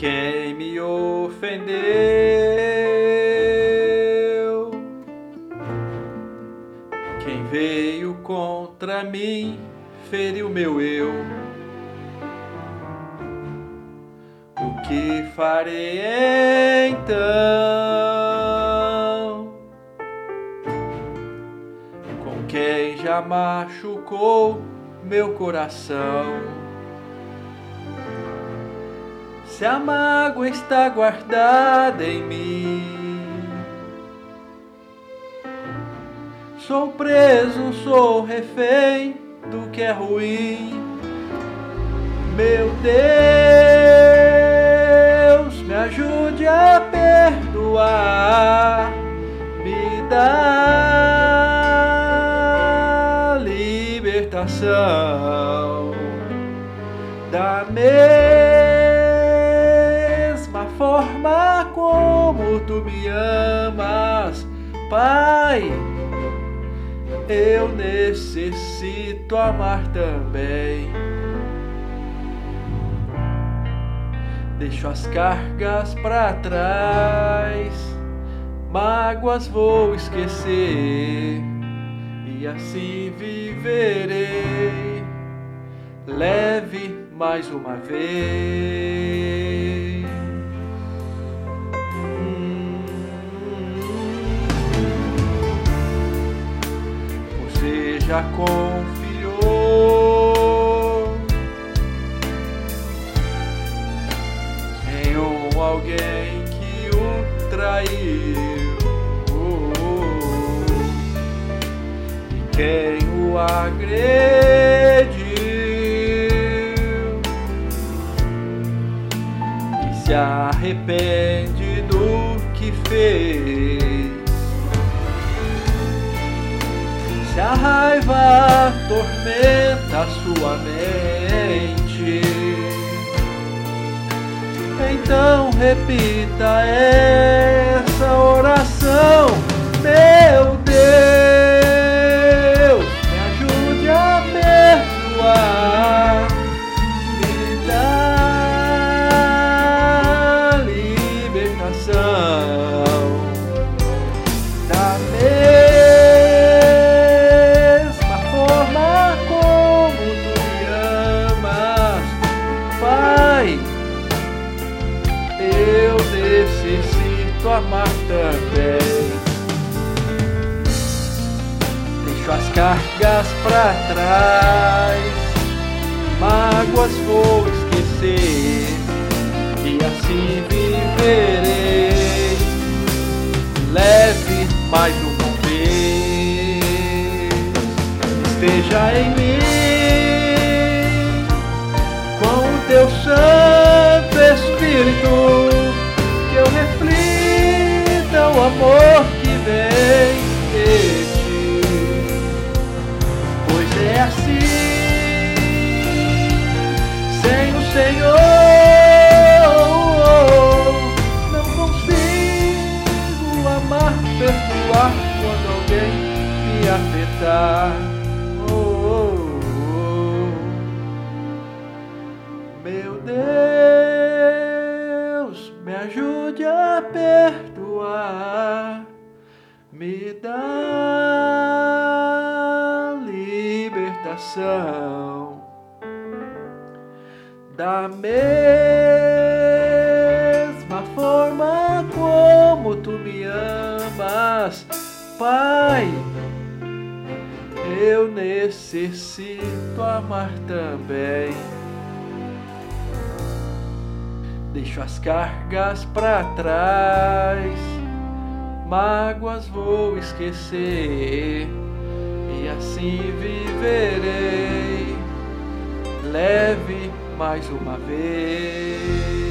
quem me ofendeu. Quem veio contra mim feriu meu eu. O que farei então? Com quem já machucou meu coração? Se a mágoa está guardada em mim. Sou preso, sou refém do que é ruim. Meu Deus, me ajude a perdoar, me dá libertação da mesma forma como tu me amas, Pai. Eu necessito amar também. Deixo as cargas para trás, mágoas vou esquecer e assim viverei leve mais uma vez. Já confiou. Em um alguém que o traiu. E quem o agrediu. E se arrepende do que fez. A raiva atormenta sua mente, então repita essa oração, amar também. Deixo as cargas pra trás, mágoas vou esquecer e assim viverei leve mais uma vez. Esteja em mim com o teu Santo Espírito, amor que vem de ti, pois é assim, sem o Senhor, não consigo amar, perdoar quando alguém me afetar. Perdoar, me dá libertação da mesma forma como tu me amas, Pai. Eu necessito amar também. Deixo as cargas pra trás, mágoas vou esquecer e assim viverei leve mais uma vez.